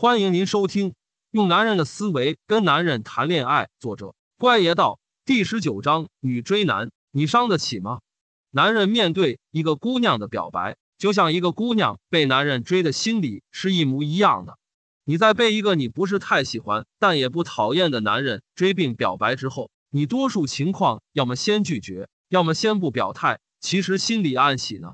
欢迎您收听《用男人的思维跟男人谈恋爱》，作者怪爷道第十九章：女追男，你伤得起吗？男人面对一个姑娘的表白，就像一个姑娘被男人追的心理是一模一样的。你在被一个你不是太喜欢但也不讨厌的男人追并表白之后，你多数情况要么先拒绝，要么先不表态，其实心里暗喜呢。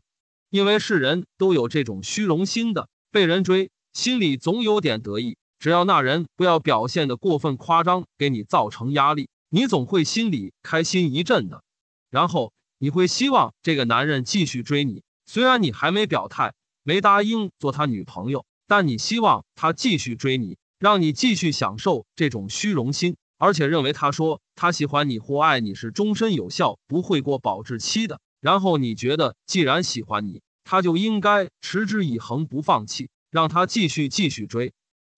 因为是人都有这种虚荣心的，被人追，心里总有点得意。只要那人不要表现的过分夸张，给你造成压力，你总会心里开心一阵的。然后你会希望这个男人继续追你，虽然你还没表态，没答应做他女朋友，但你希望他继续追你，让你继续享受这种虚荣心，而且认为他说他喜欢你或爱你是终身有效，不会过保质期的。然后你觉得，既然喜欢你，他就应该持之以恒，不放弃，让他继续继续追。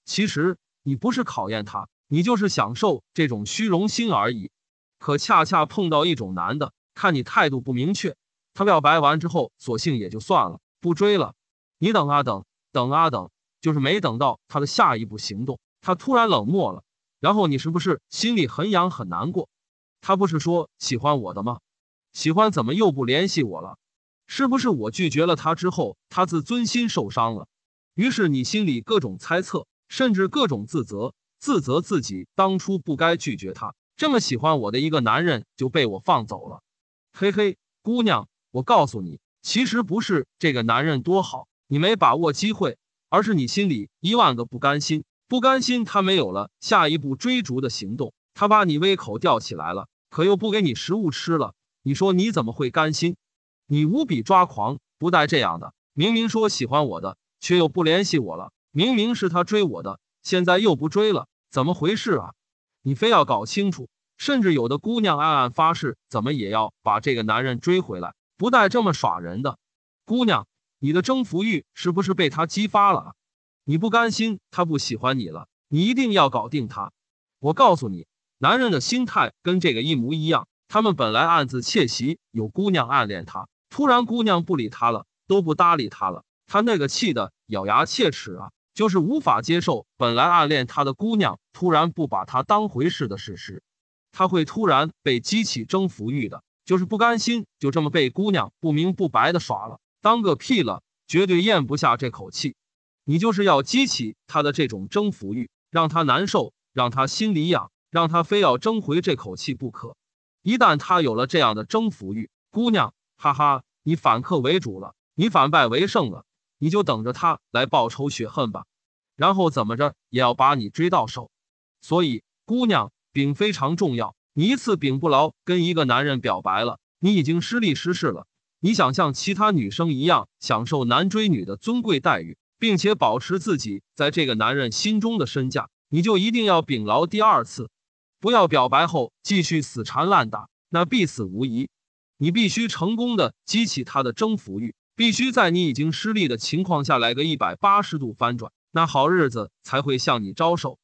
其实你不是考验他，你就是享受这种虚荣心而已。可恰恰碰到一种男的，看你态度不明确，他表白完之后，索性也就算了，不追了。你等啊等，等啊等，就是没等到他的下一步行动，他突然冷漠了。然后你是不是心里很痒很难过？他不是说喜欢我的吗？喜欢怎么又不联系我了？是不是我拒绝了他之后，他自尊心受伤了？于是你心里各种猜测，甚至各种自责，自责自己当初不该拒绝他。这么喜欢我的一个男人就被我放走了。嘿嘿，姑娘，我告诉你，其实不是这个男人多好，你没把握机会，而是你心里一万个不甘心。不甘心他没有了下一步追逐的行动，他把你胃口吊起来了，可又不给你食物吃了。你说你怎么会甘心？你无比抓狂，不带这样的。明明说喜欢我的，却又不联系我了。明明是他追我的，现在又不追了，怎么回事啊？你非要搞清楚。甚至有的姑娘暗暗发誓，怎么也要把这个男人追回来，不带这么耍人的。姑娘，你的征服欲是不是被他激发了？你不甘心他不喜欢你了，你一定要搞定他。我告诉你，男人的心态跟这个一模一样。他们本来暗自窃喜，有姑娘暗恋他，突然姑娘不理他了，都不搭理他了，他那个气的咬牙切齿啊，就是无法接受本来暗恋他的姑娘突然不把他当回事的事实，他会突然被激起征服欲的，就是不甘心就这么被姑娘不明不白的耍了，当个屁了，绝对咽不下这口气。你就是要激起他的这种征服欲，让他难受，让他心里痒，让他非要争回这口气不可。一旦他有了这样的征服欲，姑娘，哈哈，你反客为主了，你反败为胜了，你就等着他来报仇雪恨吧。然后怎么着也要把你追到手。所以，姑娘，饼非常重要。你一次饼不牢，跟一个男人表白了，你已经失利失势了。你想像其他女生一样享受男追女的尊贵待遇，并且保持自己在这个男人心中的身价，你就一定要柄牢第二次。不要表白后继续死缠烂打，那必死无疑。你必须成功的激起他的征服欲，必须在你已经失利的情况下来个一百八十度翻转，那好日子才会向你招手。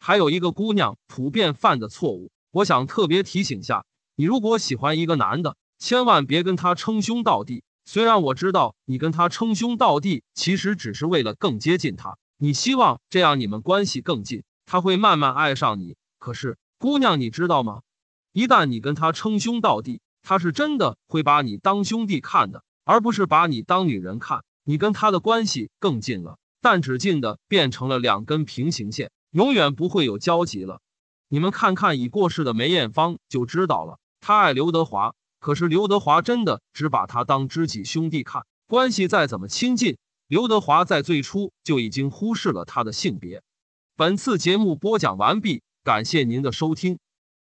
还有一个姑娘普遍犯的错误，我想特别提醒下：你如果喜欢一个男的，千万别跟他称兄道弟。虽然我知道你跟他称兄道弟，其实只是为了更接近他，你希望这样你们关系更近，他会慢慢爱上你。可是。姑娘，你知道吗？一旦你跟他称兄道弟，他是真的会把你当兄弟看的，而不是把你当女人看。你跟他的关系更近了，但只近的变成了两根平行线，永远不会有交集了。你们看看已过世的梅艳芳就知道了。他爱刘德华，可是刘德华真的只把他当知己兄弟看，关系再怎么亲近，刘德华在最初就已经忽视了他的性别。本次节目播讲完毕。感谢您的收听。